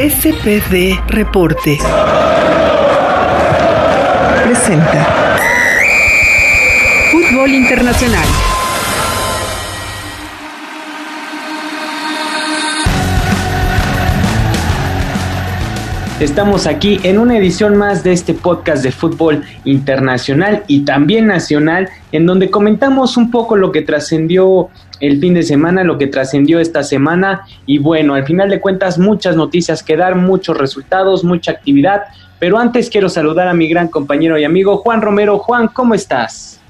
SPD Reporte. Presenta. Fútbol Internacional. Estamos aquí en una edición más de este podcast de fútbol internacional y también nacional, en donde comentamos un poco lo que trascendió el fin de semana, lo que trascendió esta semana y bueno, al final de cuentas muchas noticias que dar, muchos resultados, mucha actividad, pero antes quiero saludar a mi gran compañero y amigo Juan Romero. Juan, ¿cómo estás?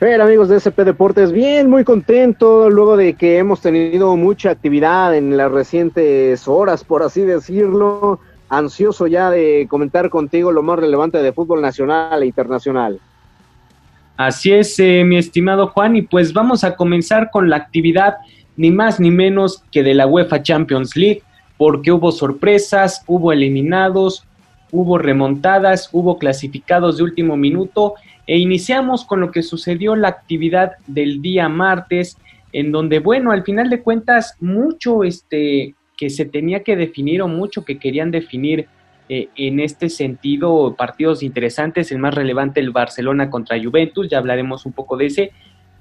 Hola amigos de SP Deportes, bien, muy contento luego de que hemos tenido mucha actividad en las recientes horas, por así decirlo ansioso ya de comentar contigo lo más relevante de fútbol nacional e internacional. Así es, eh, mi estimado Juan, y pues vamos a comenzar con la actividad ni más ni menos que de la UEFA Champions League, porque hubo sorpresas, hubo eliminados, hubo remontadas, hubo clasificados de último minuto, e iniciamos con lo que sucedió la actividad del día martes, en donde, bueno, al final de cuentas, mucho este, que se tenía que definir o mucho que querían definir eh, en este sentido partidos interesantes, el más relevante el Barcelona contra Juventus, ya hablaremos un poco de ese,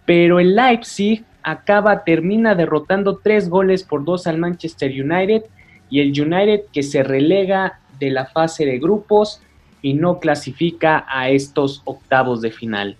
pero el Leipzig acaba, termina derrotando tres goles por dos al Manchester United y el United que se relega de la fase de grupos y no clasifica a estos octavos de final.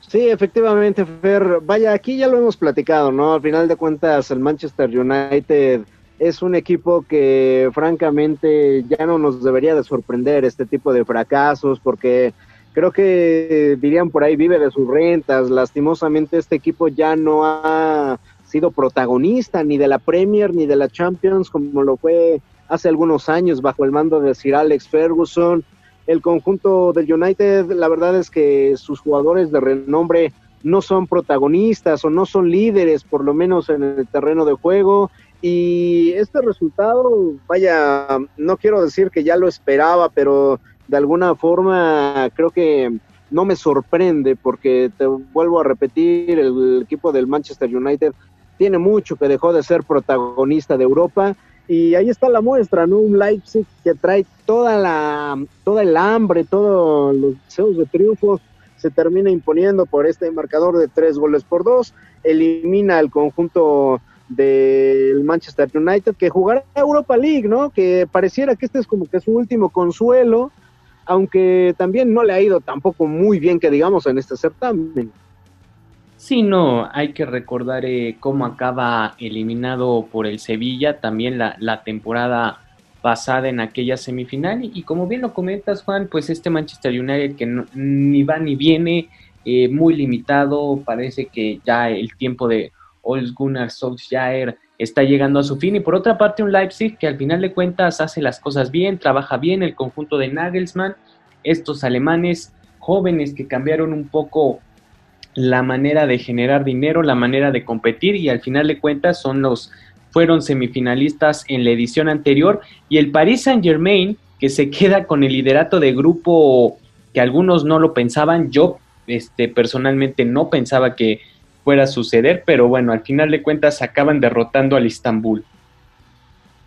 Sí, efectivamente, Fer. Vaya, aquí ya lo hemos platicado, ¿no? Al final de cuentas, el Manchester United es un equipo que francamente ya no nos debería de sorprender este tipo de fracasos porque creo que dirían por ahí vive de sus rentas. Lastimosamente este equipo ya no ha sido protagonista ni de la Premier ni de la Champions como lo fue hace algunos años bajo el mando de Sir Alex Ferguson el conjunto del United, la verdad es que sus jugadores de renombre no son protagonistas o no son líderes, por lo menos en el terreno de juego. Y este resultado, vaya, no quiero decir que ya lo esperaba, pero de alguna forma creo que no me sorprende porque te vuelvo a repetir, el equipo del Manchester United tiene mucho que dejó de ser protagonista de Europa y ahí está la muestra, ¿no? Un Leipzig que trae toda la, toda el hambre, todos los deseos de triunfo, se termina imponiendo por este marcador de tres goles por dos, elimina al conjunto del Manchester United que jugará Europa League, ¿no? Que pareciera que este es como que su último consuelo, aunque también no le ha ido tampoco muy bien que digamos en este certamen. Sí, no, hay que recordar eh, cómo acaba eliminado por el Sevilla también la, la, temporada pasada en aquella semifinal. Y, como bien lo comentas Juan, pues este Manchester United que ni va ni viene, eh, muy limitado, parece que ya el tiempo de Old Gunnar Solskjaer está llegando a su fin. Y por otra parte un Leipzig que al final de cuentas hace las cosas bien, trabaja bien el conjunto de Nagelsmann, estos alemanes jóvenes que cambiaron un poco la manera de generar dinero, la manera de competir y al final de cuentas son los fueron semifinalistas en la edición anterior y el Paris Saint-Germain que se queda con el liderato de grupo que algunos no lo pensaban, yo este personalmente no pensaba que fuera a suceder, pero bueno, al final de cuentas acaban derrotando al Istanbul.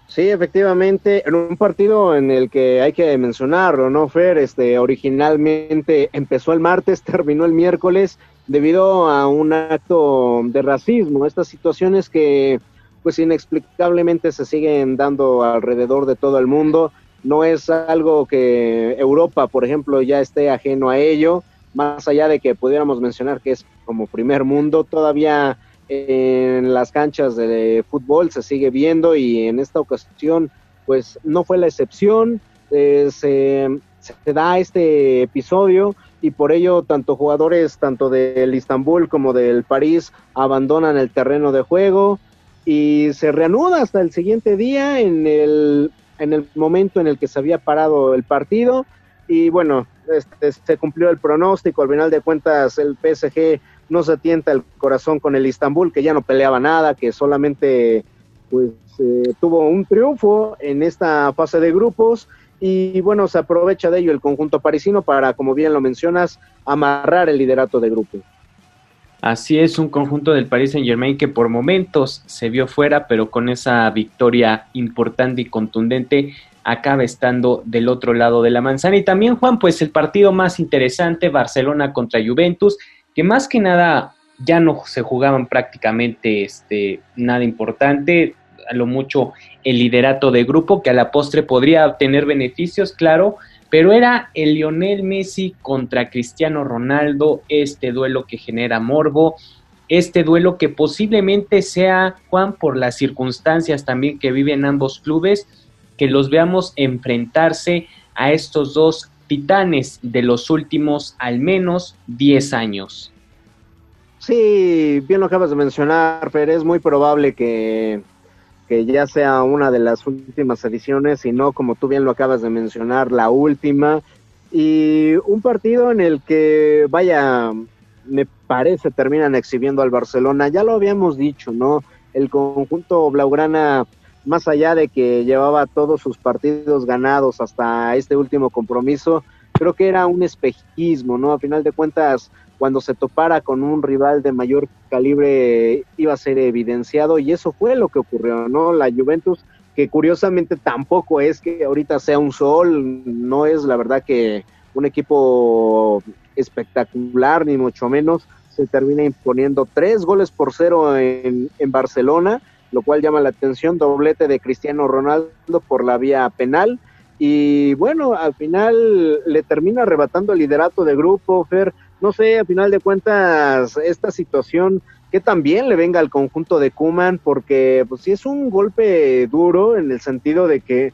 Sí, efectivamente, en un partido en el que hay que mencionarlo, ¿no, Fer? Este, originalmente empezó el martes, terminó el miércoles, debido a un acto de racismo, estas situaciones que pues inexplicablemente se siguen dando alrededor de todo el mundo. No es algo que Europa, por ejemplo, ya esté ajeno a ello, más allá de que pudiéramos mencionar que es como primer mundo, todavía en las canchas de fútbol se sigue viendo y en esta ocasión pues no fue la excepción, eh, se, se da este episodio y por ello tanto jugadores tanto del Istanbul como del París abandonan el terreno de juego y se reanuda hasta el siguiente día en el, en el momento en el que se había parado el partido. Y bueno, este, se cumplió el pronóstico, al final de cuentas el PSG no se tienta el corazón con el Istanbul que ya no peleaba nada, que solamente pues eh, tuvo un triunfo en esta fase de grupos. Y bueno, se aprovecha de ello el conjunto parisino para, como bien lo mencionas, amarrar el liderato de grupo. Así es, un conjunto del Paris Saint Germain que por momentos se vio fuera, pero con esa victoria importante y contundente acaba estando del otro lado de la manzana. Y también, Juan, pues el partido más interesante, Barcelona contra Juventus, que más que nada ya no se jugaban prácticamente este, nada importante, a lo mucho el liderato de grupo, que a la postre podría obtener beneficios, claro, pero era el Lionel Messi contra Cristiano Ronaldo, este duelo que genera morbo, este duelo que posiblemente sea, Juan, por las circunstancias también que viven ambos clubes, que los veamos enfrentarse a estos dos titanes de los últimos al menos 10 años. Sí, bien lo acabas de mencionar, pero es muy probable que que ya sea una de las últimas ediciones y no, como tú bien lo acabas de mencionar, la última. Y un partido en el que, vaya, me parece terminan exhibiendo al Barcelona. Ya lo habíamos dicho, ¿no? El conjunto Blaugrana, más allá de que llevaba todos sus partidos ganados hasta este último compromiso, creo que era un espejismo, ¿no? A final de cuentas, cuando se topara con un rival de mayor calibre iba a ser evidenciado y eso fue lo que ocurrió, ¿no? La Juventus, que curiosamente tampoco es que ahorita sea un sol, no es la verdad que un equipo espectacular, ni mucho menos, se termina imponiendo tres goles por cero en, Barcelona, lo cual llama la atención, doblete de Cristiano Ronaldo por la vía penal. Y bueno, al final le termina arrebatando el liderato de grupo, Fer, no sé, a final de cuentas, esta situación que también le venga al conjunto de Kuman, porque pues sí es un golpe duro en el sentido de que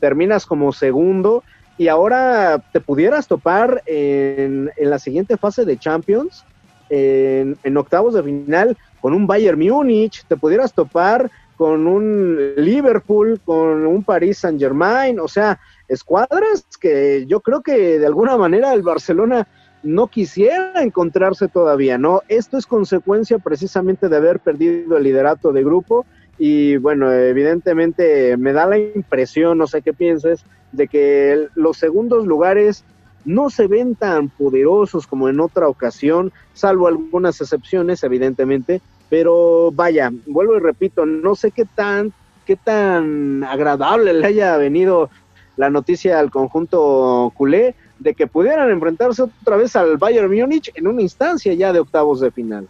terminas como segundo y ahora te pudieras topar en, la siguiente fase de Champions, en, en, octavos de final, con un Bayern Múnich, te pudieras topar con un Liverpool, con un Paris Saint Germain, o sea, escuadras que yo creo que de alguna manera el Barcelona no quisiera encontrarse todavía, ¿no? Esto es consecuencia precisamente de haber perdido el liderato de grupo y bueno, evidentemente me da la impresión, no sé qué pienses, de que los segundos lugares no se ven tan poderosos como en otra ocasión, salvo algunas excepciones, evidentemente, pero vaya, vuelvo y repito, no sé qué tan, qué tan agradable le haya venido la noticia al conjunto culé, de que pudieran enfrentarse otra vez al Bayern Múnich en una instancia ya de octavos de final.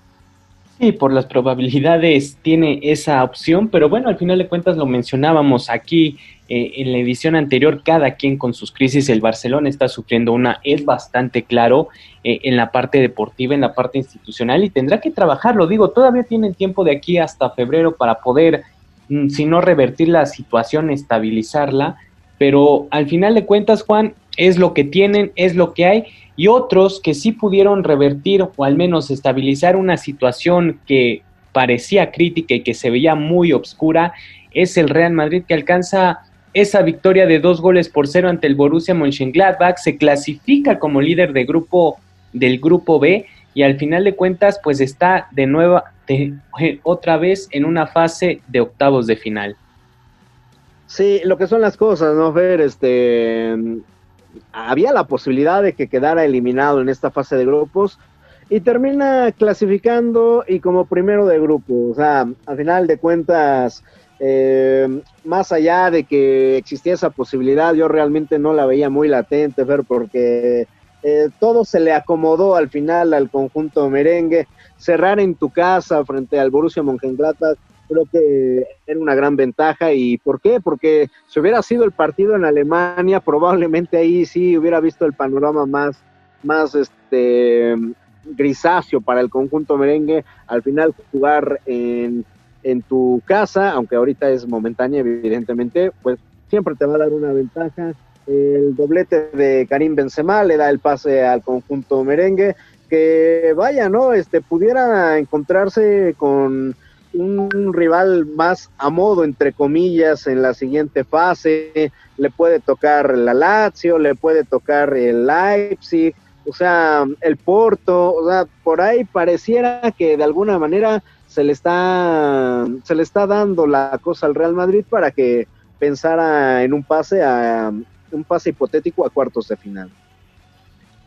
Sí, por las probabilidades tiene esa opción, pero bueno, al final de cuentas lo mencionábamos aquí eh, en la edición anterior, cada quien con sus crisis, el Barcelona está sufriendo una, es bastante claro eh, en la parte deportiva, en la parte institucional y tendrá que trabajarlo, digo, todavía tienen tiempo de aquí hasta febrero para poder, mm, si no revertir la situación, estabilizarla, pero al final de cuentas, Juan, es lo que tienen, es lo que hay, y otros que sí pudieron revertir o al menos estabilizar una situación que parecía crítica y que se veía muy obscura, es el Real Madrid que alcanza esa victoria de dos goles por cero ante el Borussia Mönchengladbach, se clasifica como líder de grupo del grupo B y al final de cuentas pues está de nuevo de, otra vez en una fase de octavos de final. Sí, lo que son las cosas, ¿no, Fer? Este, había la posibilidad de que quedara eliminado en esta fase de grupos y termina clasificando y como primero de grupo. O sea, al final de cuentas, eh, más allá de que existía esa posibilidad, yo realmente no la veía muy latente, Fer, porque eh, todo se le acomodó al final al conjunto merengue. Cerrar en tu casa frente al Borussia Mönchengladbach creo que era una gran ventaja. ¿Y por qué? Porque si hubiera sido el partido en Alemania, probablemente ahí sí hubiera visto el panorama más, más este grisáceo para el conjunto merengue. Al final jugar en, en tu casa, aunque ahorita es momentánea, evidentemente, pues siempre te va a dar una ventaja. El doblete de Karim Benzema le da el pase al conjunto merengue, que vaya, ¿no? Este pudiera encontrarse con un rival más a modo, entre comillas, en la siguiente fase. Le puede tocar la Lazio, le puede tocar el Leipzig, o sea, el Porto, o sea, por ahí pareciera que de alguna manera se le está se le está dando la cosa al Real Madrid para que pensara en un pase a un pase hipotético a cuartos de final.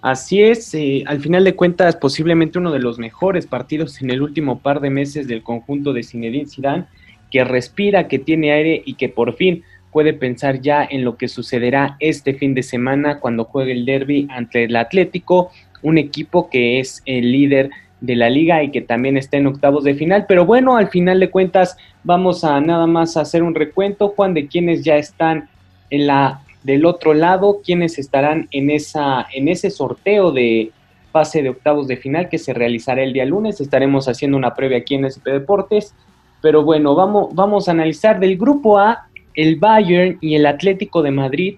Así es, eh, al final de cuentas posiblemente uno de los mejores partidos en el último par de meses del conjunto de Zinedine Zidane, que respira, que tiene aire y que por fin puede pensar ya en lo que sucederá este fin de semana cuando juegue el derby ante el Atlético, un equipo que es el líder de la liga y que también está en octavos de final. Pero bueno, al final de cuentas vamos a nada más hacer un recuento, Juan, de quienes ya están en la del otro lado, quienes estarán en esa en ese sorteo de fase de octavos de final que se realizará el día lunes. Estaremos haciendo una previa aquí en SP Deportes. Pero bueno, vamos, vamos a analizar del grupo A, el Bayern y el Atlético de Madrid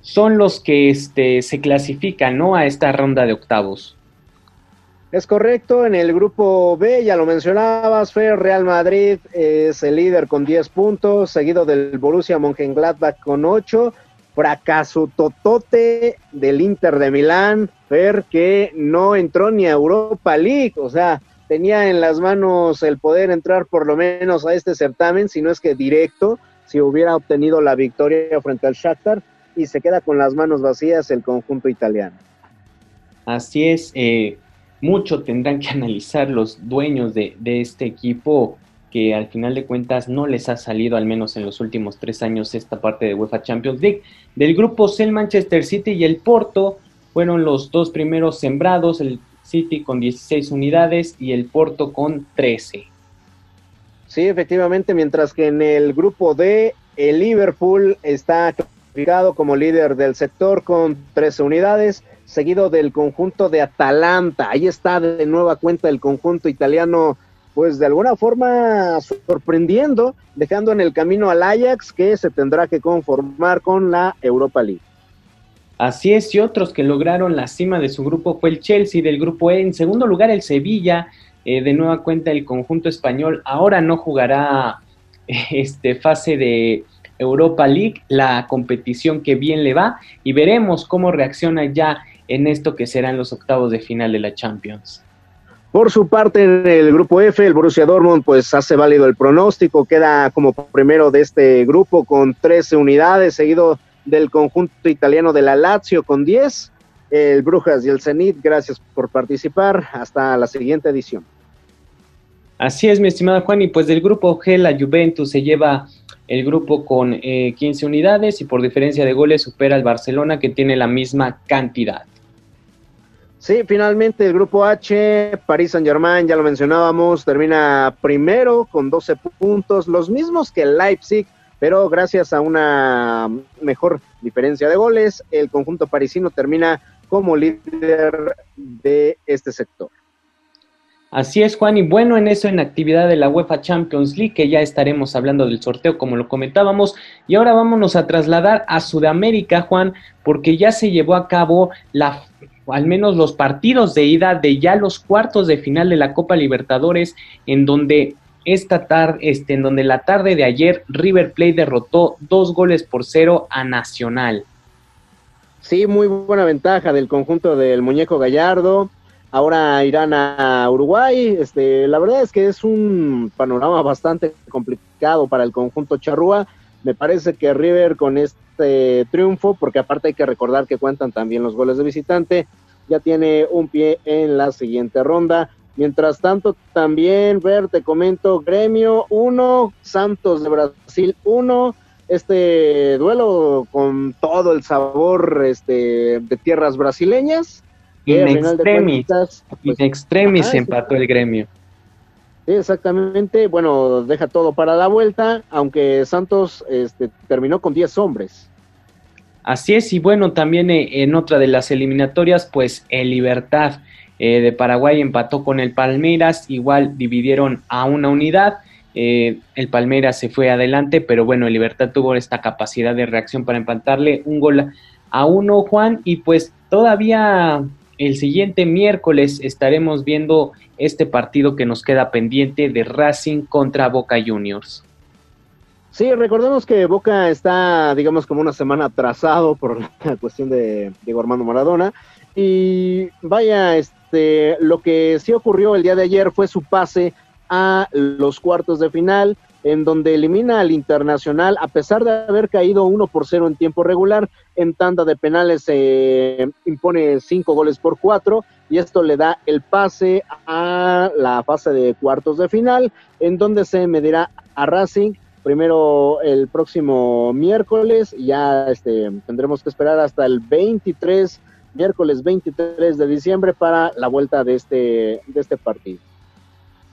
son los que este, se clasifican ¿no? a esta ronda de octavos. Es correcto, en el grupo B, ya lo mencionabas, Fer, Real Madrid es el líder con 10 puntos, seguido del Borussia Mönchengladbach con 8, fracaso totote del Inter de Milán, Fer, que no entró ni a Europa League, o sea, tenía en las manos el poder entrar por lo menos a este certamen, si no es que directo, si hubiera obtenido la victoria frente al Shakhtar, y se queda con las manos vacías el conjunto italiano. Así es, eh, mucho tendrán que analizar los dueños de, este equipo que al final de cuentas no les ha salido, al menos en los últimos tres años, esta parte de UEFA Champions League. Del grupo C, el Manchester City y el Porto fueron los dos primeros sembrados, el City con 16 unidades y el Porto con 13. Sí, efectivamente, mientras que en el grupo D, el Liverpool está clasificado como líder del sector con 13 unidades seguido del conjunto de Atalanta. Ahí está de nueva cuenta el conjunto italiano, pues de alguna forma sorprendiendo, dejando en el camino al Ajax que se tendrá que conformar con la Europa League. Así es, y otros que lograron la cima de su grupo fue el Chelsea del grupo E. En segundo lugar, el Sevilla, eh, de nueva cuenta el conjunto español. Ahora no jugará este fase de Europa League, la competición que bien le va, y veremos cómo reacciona ya en esto que serán los octavos de final de la Champions. Por su parte, en el grupo F, el Borussia Dortmund pues hace válido el pronóstico, queda como primero de este grupo con 13 unidades, seguido del conjunto italiano de la Lazio con 10, el Brujas y el Zenit, gracias por participar, hasta la siguiente edición. Así es, mi estimado Juan, y pues del grupo G, la Juventus se lleva el grupo con 15 eh, unidades y por diferencia de goles supera al Barcelona que tiene la misma cantidad. Sí, finalmente el grupo H, París Saint Germain, ya lo mencionábamos, termina primero con 12 puntos, los mismos que Leipzig, pero gracias a una mejor diferencia de goles, el conjunto parisino termina como líder de este sector. Así es, Juan, y bueno, en eso, en actividad de la UEFA Champions League, que ya estaremos hablando del sorteo, como lo comentábamos, y ahora vámonos a trasladar a Sudamérica, Juan, porque ya se llevó a cabo la al menos los partidos de ida de ya los cuartos de final de la Copa Libertadores, en donde esta tarde, este, en donde la tarde de ayer River Plate derrotó dos goles por cero a Nacional. Sí, muy buena ventaja del conjunto del muñeco Gallardo. Ahora irán a Uruguay. Este, la verdad es que es un panorama bastante complicado para el conjunto charrúa. Me parece que River con este triunfo, porque aparte hay que recordar que cuentan también los goles de visitante, ya tiene un pie en la siguiente ronda. Mientras tanto, también, ver, te comento, Gremio 1, Santos de Brasil 1, este duelo con todo el sabor este, de tierras brasileñas. In extremis, pues, extremis empató el Gremio. Exactamente. Bueno, deja todo para la vuelta, aunque Santos este, terminó con 10 hombres. Así es, y bueno, también eh, en otra de las eliminatorias, pues el Libertad eh, de Paraguay empató con el Palmeiras, igual dividieron a una unidad. Eh, el Palmeiras se fue adelante, pero bueno, el Libertad tuvo esta capacidad de reacción para empatarle un gol a uno, Juan, y pues todavía el siguiente miércoles estaremos viendo este partido que nos queda pendiente de Racing contra Boca Juniors. Sí, recordemos que Boca está, digamos, como una semana atrasado por la cuestión de Diego Armando Maradona. Y vaya, este, lo que sí ocurrió el día de ayer fue su pase a los cuartos de final. en donde elimina al Internacional, a pesar de haber caído 1 por 0 en tiempo regular, en tanda de penales se impone 5 goles por 4 y esto le da el pase a la fase de cuartos de final, en donde se medirá a Racing primero el próximo miércoles, ya este, tendremos que esperar hasta el 23, miércoles 23 de diciembre para la vuelta de este, de este partido.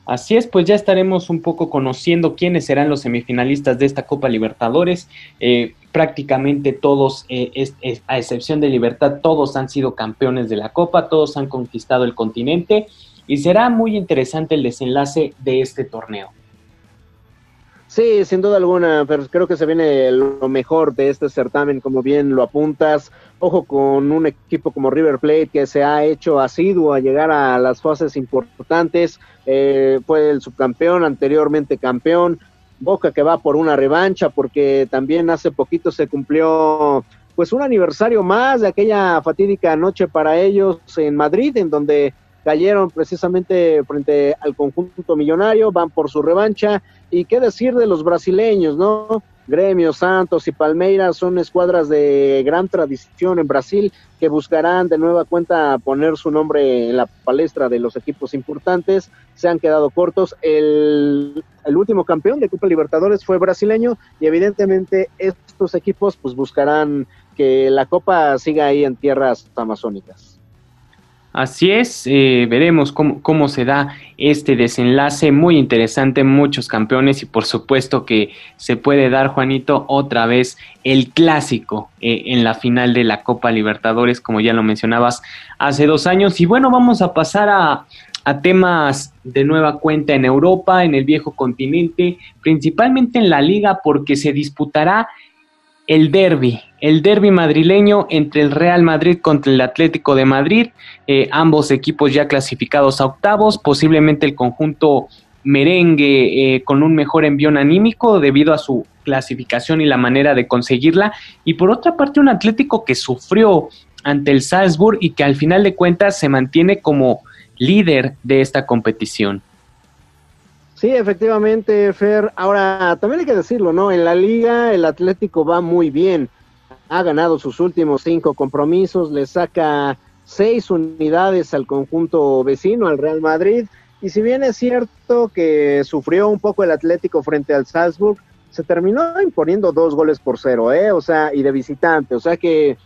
Así es, pues ya estaremos un poco conociendo quiénes serán los semifinalistas de esta Copa Libertadores. Eh, prácticamente todos, eh, a excepción de Libertad, todos han sido campeones de la Copa, todos han conquistado el continente y será muy interesante el desenlace de este torneo. Sí, sin duda alguna, pero creo que se viene lo mejor de este certamen, como bien lo apuntas. Ojo con un equipo como River Plate que se ha hecho asiduo a llegar a las fases importantes. Eh, fue el subcampeón, anteriormente campeón. Boca que va por una revancha porque también hace poquito se cumplió pues un aniversario más de aquella fatídica noche para ellos en Madrid, en donde cayeron precisamente frente al conjunto millonario, van por su revancha. Y qué decir de los brasileños, ¿no? Gremio, Santos y Palmeiras son escuadras de gran tradición en Brasil que buscarán de nueva cuenta poner su nombre en la palestra de los equipos importantes. Se han quedado cortos. El, el último campeón de Copa Libertadores fue brasileño y evidentemente estos equipos pues buscarán que la Copa siga ahí en tierras amazónicas. Así es, eh, veremos cómo, se da este desenlace muy interesante, muchos campeones y por supuesto que se puede dar, Juanito, otra vez el clásico eh, en la final de la Copa Libertadores, como ya lo mencionabas hace dos años. Y bueno, vamos a pasar a, a temas de nueva cuenta en Europa, en el viejo continente, principalmente en la liga, porque se disputará el derby, el derby madrileño entre el Real Madrid contra el Atlético de Madrid, eh, ambos equipos ya clasificados a octavos, posiblemente el conjunto merengue eh, con un mejor envión anímico debido a su clasificación y la manera de conseguirla, y por otra parte un Atlético que sufrió ante el Salzburg y que al final de cuentas se mantiene como líder de esta competición. Sí, efectivamente, Fer. Ahora, también hay que decirlo, ¿no? En la liga el Atlético va muy bien. Ha ganado sus últimos cinco compromisos, le saca seis unidades al conjunto vecino, al Real Madrid. Y si bien es cierto que sufrió un poco el Atlético frente al Salzburg, se terminó imponiendo dos goles por cero, ¿eh? O sea, y de visitante. O sea que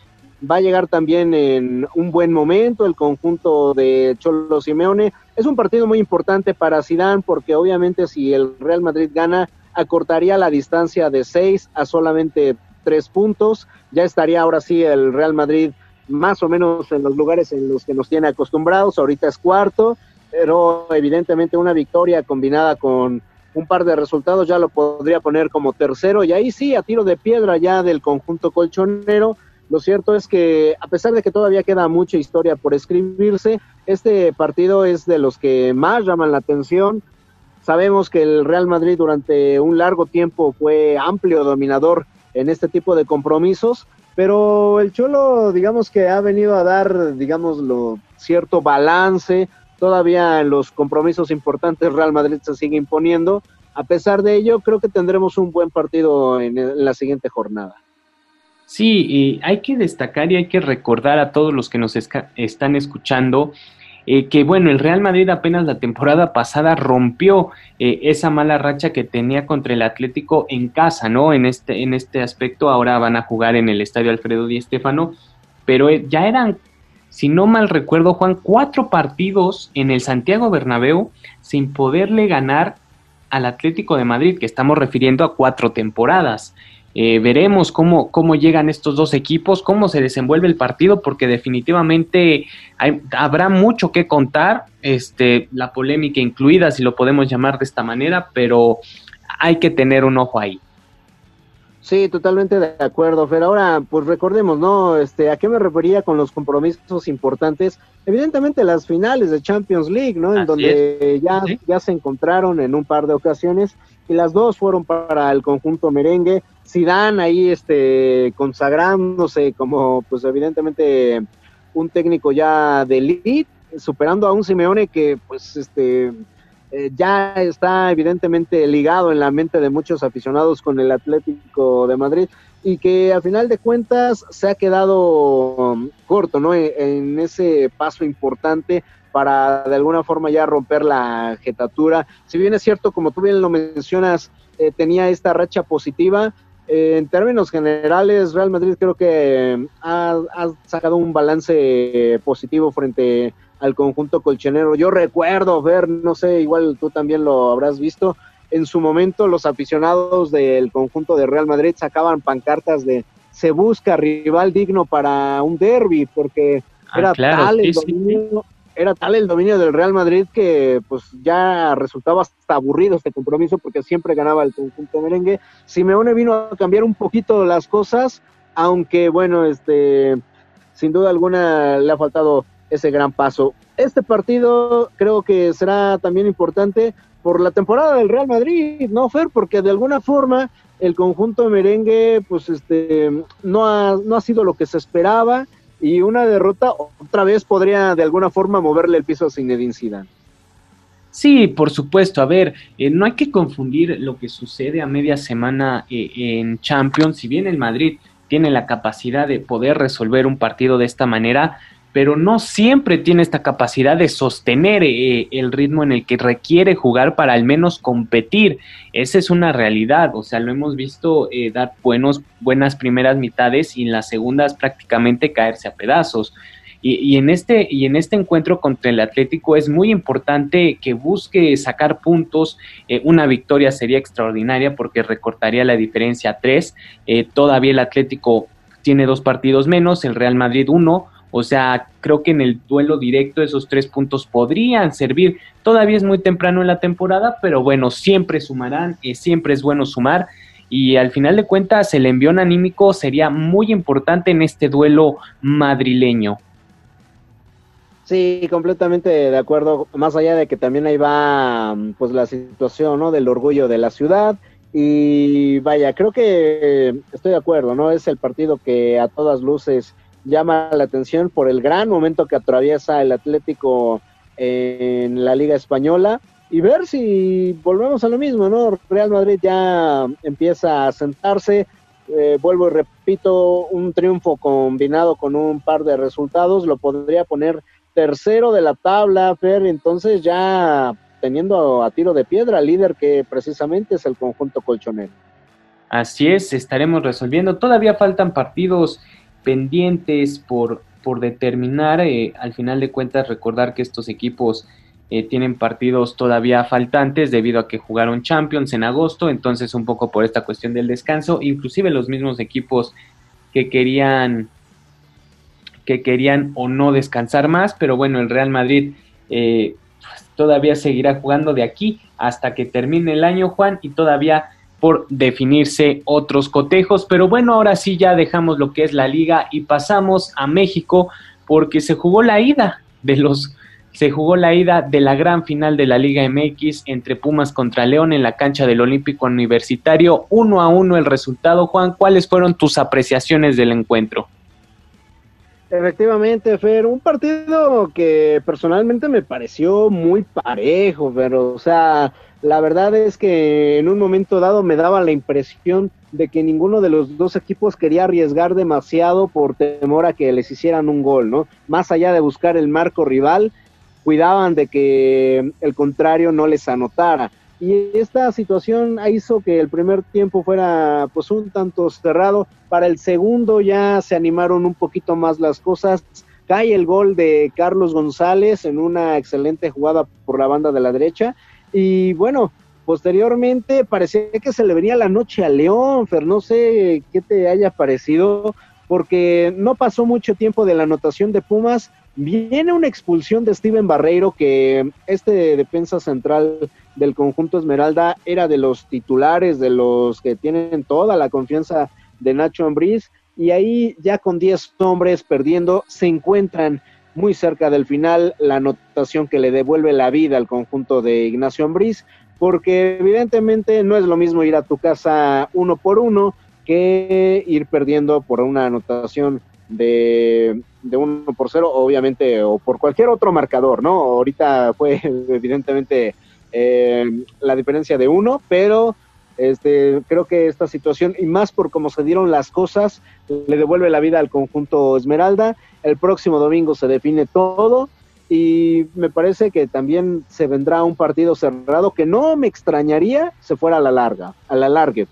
va a llegar también en un buen momento el conjunto de Cholo Simeone. Es un partido muy importante para Zidane porque obviamente si el Real Madrid gana acortaría la distancia de seis a solamente tres puntos. Ya estaría ahora sí el Real Madrid más o menos en los lugares en los que nos tiene acostumbrados. Ahorita es cuarto, pero evidentemente una victoria combinada con un par de resultados ya lo podría poner como tercero y ahí sí a tiro de piedra ya del conjunto colchonero lo cierto es que a pesar de que todavía queda mucha historia por escribirse, este partido es de los que más llaman la atención. Sabemos que el Real Madrid durante un largo tiempo fue amplio dominador en este tipo de compromisos, pero el Cholo, digamos que ha venido a dar, digamos, lo cierto balance. Todavía los compromisos importantes Real Madrid se sigue imponiendo. A pesar de ello, creo que tendremos un buen partido en la siguiente jornada. Sí, y hay que destacar y hay que recordar a todos los que nos están escuchando eh, que, bueno, el Real Madrid apenas la temporada pasada rompió eh, esa mala racha que tenía contra el Atlético en casa, ¿no? En este, en este aspecto ahora van a jugar en el Estadio Alfredo Di Stéfano, pero eh, ya eran, si no mal recuerdo, Juan, cuatro partidos en el Santiago Bernabéu sin poderle ganar al Atlético de Madrid, que estamos refiriendo a cuatro temporadas. Eh, veremos cómo, cómo llegan estos dos equipos, cómo se desenvuelve el partido, porque definitivamente habrá mucho que contar, este, la polémica incluida, si lo podemos llamar de esta manera, pero hay que tener un ojo ahí. Sí, totalmente de acuerdo, pero ahora pues recordemos, ¿no? Este, ¿a qué me refería con los compromisos importantes? Evidentemente las finales de Champions League, ¿no? En donde ya, ya se encontraron en un par de ocasiones y las dos fueron para el conjunto merengue. Zidane ahí este consagrándose como pues evidentemente un técnico ya de elite, superando a un Simeone que pues este eh, ya está evidentemente ligado en la mente de muchos aficionados con el Atlético de Madrid y que a final de cuentas se ha quedado um, corto, ¿no? En, ese paso importante para de alguna forma ya romper la jetatura. Si bien es cierto, como tú bien lo mencionas, eh, tenía esta racha positiva, eh, en términos generales, Real Madrid creo que ha, ha, sacado un balance positivo frente al conjunto colchonero. Yo recuerdo ver, no sé, igual tú también lo habrás visto, en su momento los aficionados del conjunto de Real Madrid sacaban pancartas de se busca rival digno para un derby, porque ah, era tal el dominio, era tal el dominio del Real Madrid que pues ya resultaba hasta aburrido este compromiso porque siempre ganaba el conjunto merengue. Simeone vino a cambiar un poquito las cosas, aunque bueno, este sin duda alguna le ha faltado ese gran paso. Este partido creo que será también importante por la temporada del Real Madrid, ¿no, Fer? Porque de alguna forma el conjunto merengue, pues, este, no ha, no ha sido lo que se esperaba y una derrota otra vez podría de alguna forma moverle el piso a Zinedine Zidane. Sí, por supuesto. A ver, eh, no hay que confundir lo que sucede a media semana eh, en Champions. Si bien el Madrid tiene la capacidad de poder resolver un partido de esta manera, pero no siempre tiene esta capacidad de sostener eh, el ritmo en el que requiere jugar para al menos competir. Esa es una realidad, o sea, lo hemos visto eh, dar buenos, buenas primeras mitades y en las segundas prácticamente caerse a pedazos. Y, en este, y en este encuentro contra el Atlético es muy importante que busque sacar puntos. Eh, una victoria sería extraordinaria porque recortaría la diferencia a tres. todavía el Atlético tiene dos partidos menos, el Real Madrid uno o sea, creo que en el duelo directo esos tres puntos podrían servir. Todavía es muy temprano en la temporada, pero bueno, siempre sumarán, y siempre es bueno sumar. Y al final de cuentas, el envión anímico sería muy importante en este duelo madrileño. Sí, completamente de acuerdo. Más allá de que también ahí va pues la situación ¿no? del orgullo de la ciudad. Y vaya, creo que estoy de acuerdo, ¿no? Es el partido que a todas luces llama la atención por el gran momento que atraviesa el Atlético en la Liga Española y ver si volvemos a lo mismo, ¿no? Real Madrid ya empieza a sentarse, eh, vuelvo y repito, un triunfo combinado con un par de resultados lo podría poner tercero de la tabla, Fer, entonces ya teniendo a tiro de piedra líder que precisamente es el conjunto colchonero. Así es, estaremos resolviendo. Todavía faltan partidos pendientes por, por determinar. Eh, al final de cuentas, recordar que estos equipos eh, tienen partidos todavía faltantes debido a que jugaron Champions en agosto, entonces un poco por esta cuestión del descanso, inclusive los mismos equipos que querían que querían o no descansar más, pero bueno, el Real Madrid eh, pues, todavía seguirá jugando de aquí hasta que termine el año, Juan, y todavía por definirse otros cotejos. Pero bueno, ahora sí ya dejamos lo que es la liga y pasamos a México porque se jugó la ida de los se jugó la ida de la gran final de la Liga MX entre Pumas contra León en la cancha del Olímpico Universitario. Uno a uno el resultado. Juan, ¿cuáles fueron tus apreciaciones del encuentro? Efectivamente, Fer, un partido que personalmente me pareció muy parejo, pero, o sea, la verdad es que en un momento dado me daba la impresión de que ninguno de los dos equipos quería arriesgar demasiado por temor a que les hicieran un gol, ¿no? Más allá de buscar el marco rival, cuidaban de que el contrario no les anotara. Y esta situación hizo que el primer tiempo fuera pues un tanto cerrado. Para el segundo ya se animaron un poquito más las cosas. Cae el gol de Carlos González en una excelente jugada por la banda de la derecha y bueno, posteriormente parecía que se le venía la noche a León, Fer, no sé qué te haya parecido, porque no pasó mucho tiempo de la anotación de Pumas, viene una expulsión de Steven Barreiro, que este defensa central del conjunto Esmeralda era de los titulares, de los que tienen toda la confianza de Nacho Ambriz, y ahí ya con 10 hombres perdiendo, se encuentran muy cerca del final, la anotación que le devuelve la vida al conjunto de Ignacio Ambriz, porque evidentemente no es lo mismo ir a tu casa uno por uno que ir perdiendo por una anotación de, de uno por cero, obviamente, o por cualquier otro marcador, ¿no? Ahorita fue evidentemente eh, la diferencia de uno, pero este, creo que esta situación, y más por cómo se dieron las cosas, le devuelve la vida al conjunto Esmeralda. El próximo domingo se define todo y me parece que también se vendrá un partido cerrado que no me extrañaría se fuera a la larga, a la larga,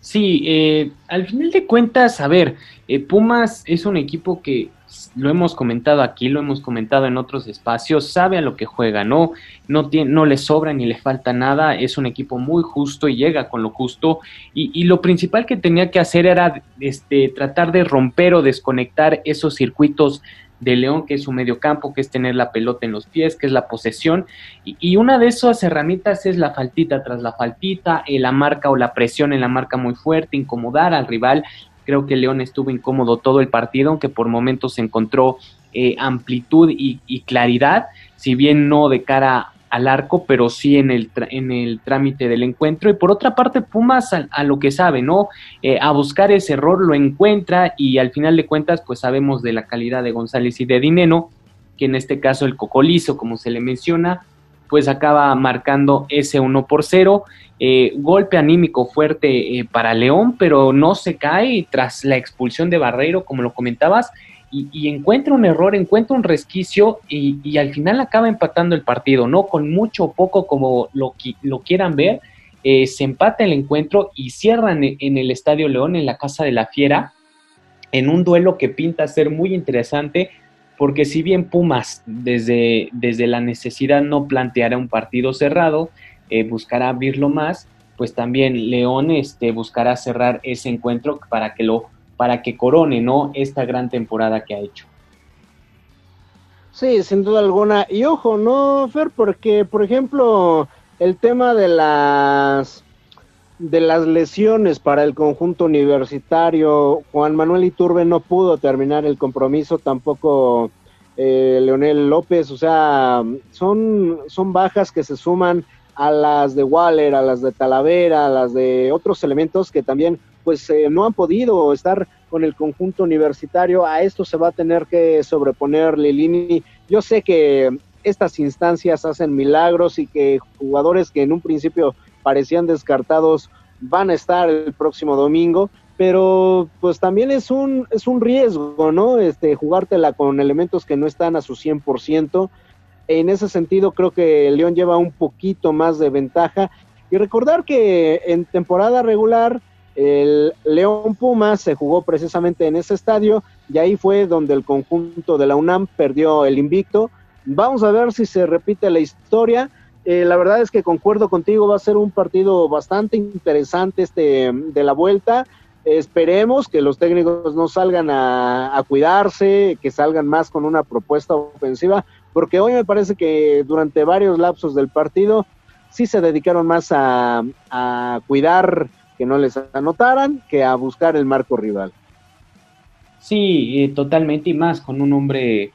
Sí, eh, al final de cuentas, a ver, eh, Pumas es un equipo que lo hemos comentado aquí, lo hemos comentado en otros espacios, sabe a lo que juega, no, no, tiene, no le sobra ni le falta nada, es un equipo muy justo y llega con lo justo. Y, lo principal que tenía que hacer era este, tratar de romper o desconectar esos circuitos de León, que es su medio campo, que es tener la pelota en los pies, que es la posesión. Y, y, una de esas herramientas es la faltita tras la faltita, eh, la marca o la presión en la marca muy fuerte, incomodar al rival. Creo que León estuvo incómodo todo el partido, aunque por momentos encontró eh, amplitud y, y, claridad, si bien no de cara al arco, pero sí en el, en el trámite del encuentro. Y por otra parte, Pumas a, a lo que sabe, ¿no? Eh, a buscar ese error lo encuentra y al final de cuentas, pues sabemos de la calidad de González y de Dineno, que en este caso el Cocolizo, como se le menciona, pues acaba marcando ese 1 por 0. Eh, golpe anímico fuerte eh, para León, pero no se cae tras la expulsión de Barreiro, como lo comentabas, y, encuentra un error, encuentra un resquicio y, al final acaba empatando el partido, ¿no? Con mucho o poco como lo, lo quieran ver, eh, se empata el encuentro y cierran en el Estadio León, en la Casa de la Fiera, en un duelo que pinta ser muy interesante, porque si bien Pumas desde, desde la necesidad no planteará un partido cerrado, eh, buscará abrirlo más, pues también León este, buscará cerrar ese encuentro para que lo para que corone ¿no? esta gran temporada que ha hecho. Sí, sin duda alguna. Y ojo, ¿no, Fer? Porque, por ejemplo, el tema de las de las lesiones para el conjunto universitario, Juan Manuel Iturbe no pudo terminar el compromiso, tampoco eh, Leonel López, o sea, son, son bajas que se suman a las de Waller, a las de Talavera, a las de otros elementos que también pues eh, no han podido estar con el conjunto universitario. A esto se va a tener que sobreponer Lilini. Yo sé que estas instancias hacen milagros y que jugadores que en un principio parecían descartados van a estar el próximo domingo, pero pues también es un, es un riesgo, ¿no? Este, jugártela con elementos que no están a su 100%. En ese sentido creo que León lleva un poquito más de ventaja. Y recordar que en temporada regular el León Puma se jugó precisamente en ese estadio y ahí fue donde el conjunto de la UNAM perdió el invicto. Vamos a ver si se repite la historia. Eh, la verdad es que concuerdo contigo, va a ser un partido bastante interesante este de la vuelta. Esperemos que los técnicos no salgan a, cuidarse, que salgan más con una propuesta ofensiva, porque hoy me parece que durante varios lapsos del partido sí se dedicaron más a, a cuidar que no les anotaran que a buscar el marco rival. Sí, eh, totalmente y más con un hombre,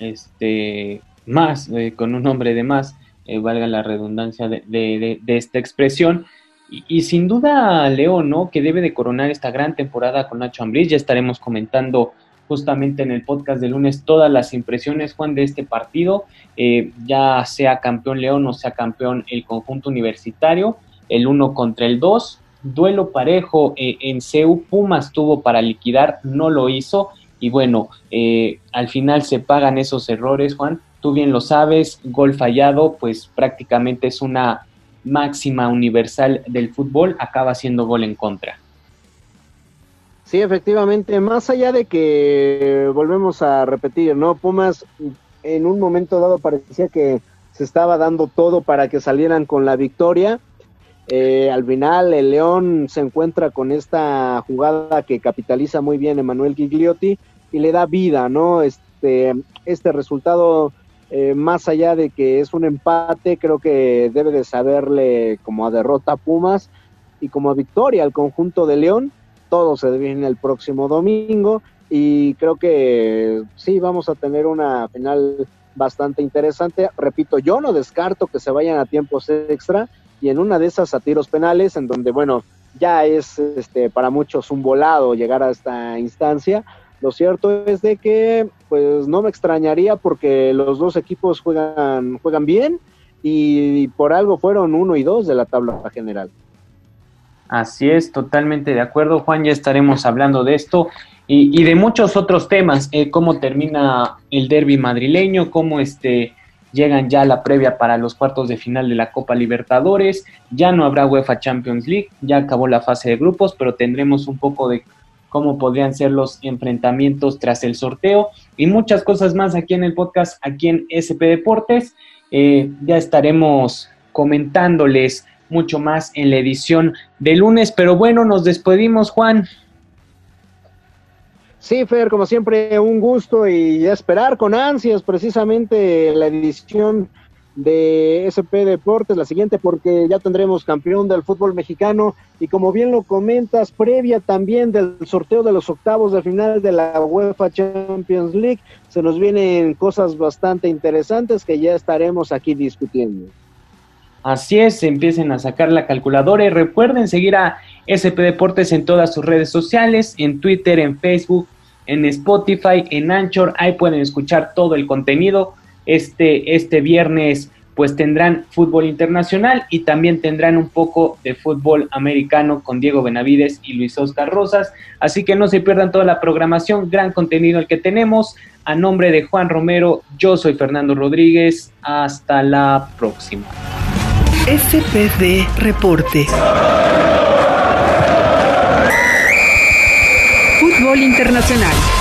este, más, eh, con un hombre de más, eh, valga la redundancia de, de, de esta expresión. Y, y, sin duda, Leo, ¿no? Que debe de coronar esta gran temporada con Nacho Ambriz. Ya estaremos comentando justamente en el podcast de lunes todas las impresiones, Juan, de este partido. Eh, ya sea campeón León o sea campeón el conjunto universitario, el uno contra el dos duelo parejo eh, en CEU, Pumas tuvo para liquidar, no lo hizo, y bueno, eh, al final se pagan esos errores, Juan, tú bien lo sabes, gol fallado, pues prácticamente es una máxima universal del fútbol, acaba siendo gol en contra. Sí, efectivamente, más allá de que volvemos a repetir, ¿no? Pumas en un momento dado parecía que se estaba dando todo para que salieran con la victoria, eh, al final el León se encuentra con esta jugada que capitaliza muy bien Emanuel Gigliotti y le da vida, ¿no? Este, este resultado, eh, más allá de que es un empate, creo que debe de saberle como a derrota a Pumas y como a victoria al conjunto de León. Todo se define el próximo domingo y creo que sí, vamos a tener una final bastante interesante. Repito, yo no descarto que se vayan a tiempos extra y en una de esas a tiros penales, en donde, bueno, ya es este, para muchos un volado llegar a esta instancia. Lo cierto es de que, pues no me extrañaría porque los dos equipos juegan, juegan bien y por algo fueron uno y dos de la tabla general. Así es, totalmente de acuerdo, Juan. Ya estaremos hablando de esto y, de muchos otros temas, eh, cómo termina el derby madrileño, cómo este, llegan ya la previa para los cuartos de final de la Copa Libertadores, ya no habrá UEFA Champions League, ya acabó la fase de grupos, pero tendremos un poco de cómo podrían ser los enfrentamientos tras el sorteo y muchas cosas más aquí en el podcast, aquí en SP Deportes. Eh, ya estaremos comentándoles mucho más en la edición de lunes, pero bueno, nos despedimos, Juan. Sí, Fer, como siempre, un gusto y esperar con ansias precisamente la edición de SP Deportes, la siguiente, porque ya tendremos campeón del fútbol mexicano y como bien lo comentas, previa también del sorteo de los octavos de final de la UEFA Champions League, se nos vienen cosas bastante interesantes que ya estaremos aquí discutiendo. Así es, empiecen a sacar la calculadora y recuerden seguir a SP Deportes en todas sus redes sociales, en Twitter, en Facebook, en Spotify, en Anchor, ahí pueden escuchar todo el contenido. Este, este viernes pues tendrán fútbol internacional y también tendrán un poco de fútbol americano con Diego Benavides y Luis Oscar Rosas. Así que no se pierdan toda la programación, gran contenido el que tenemos. A nombre de Juan Romero, yo soy Fernando Rodríguez. Hasta la próxima. SPD Reporte. Fútbol Internacional.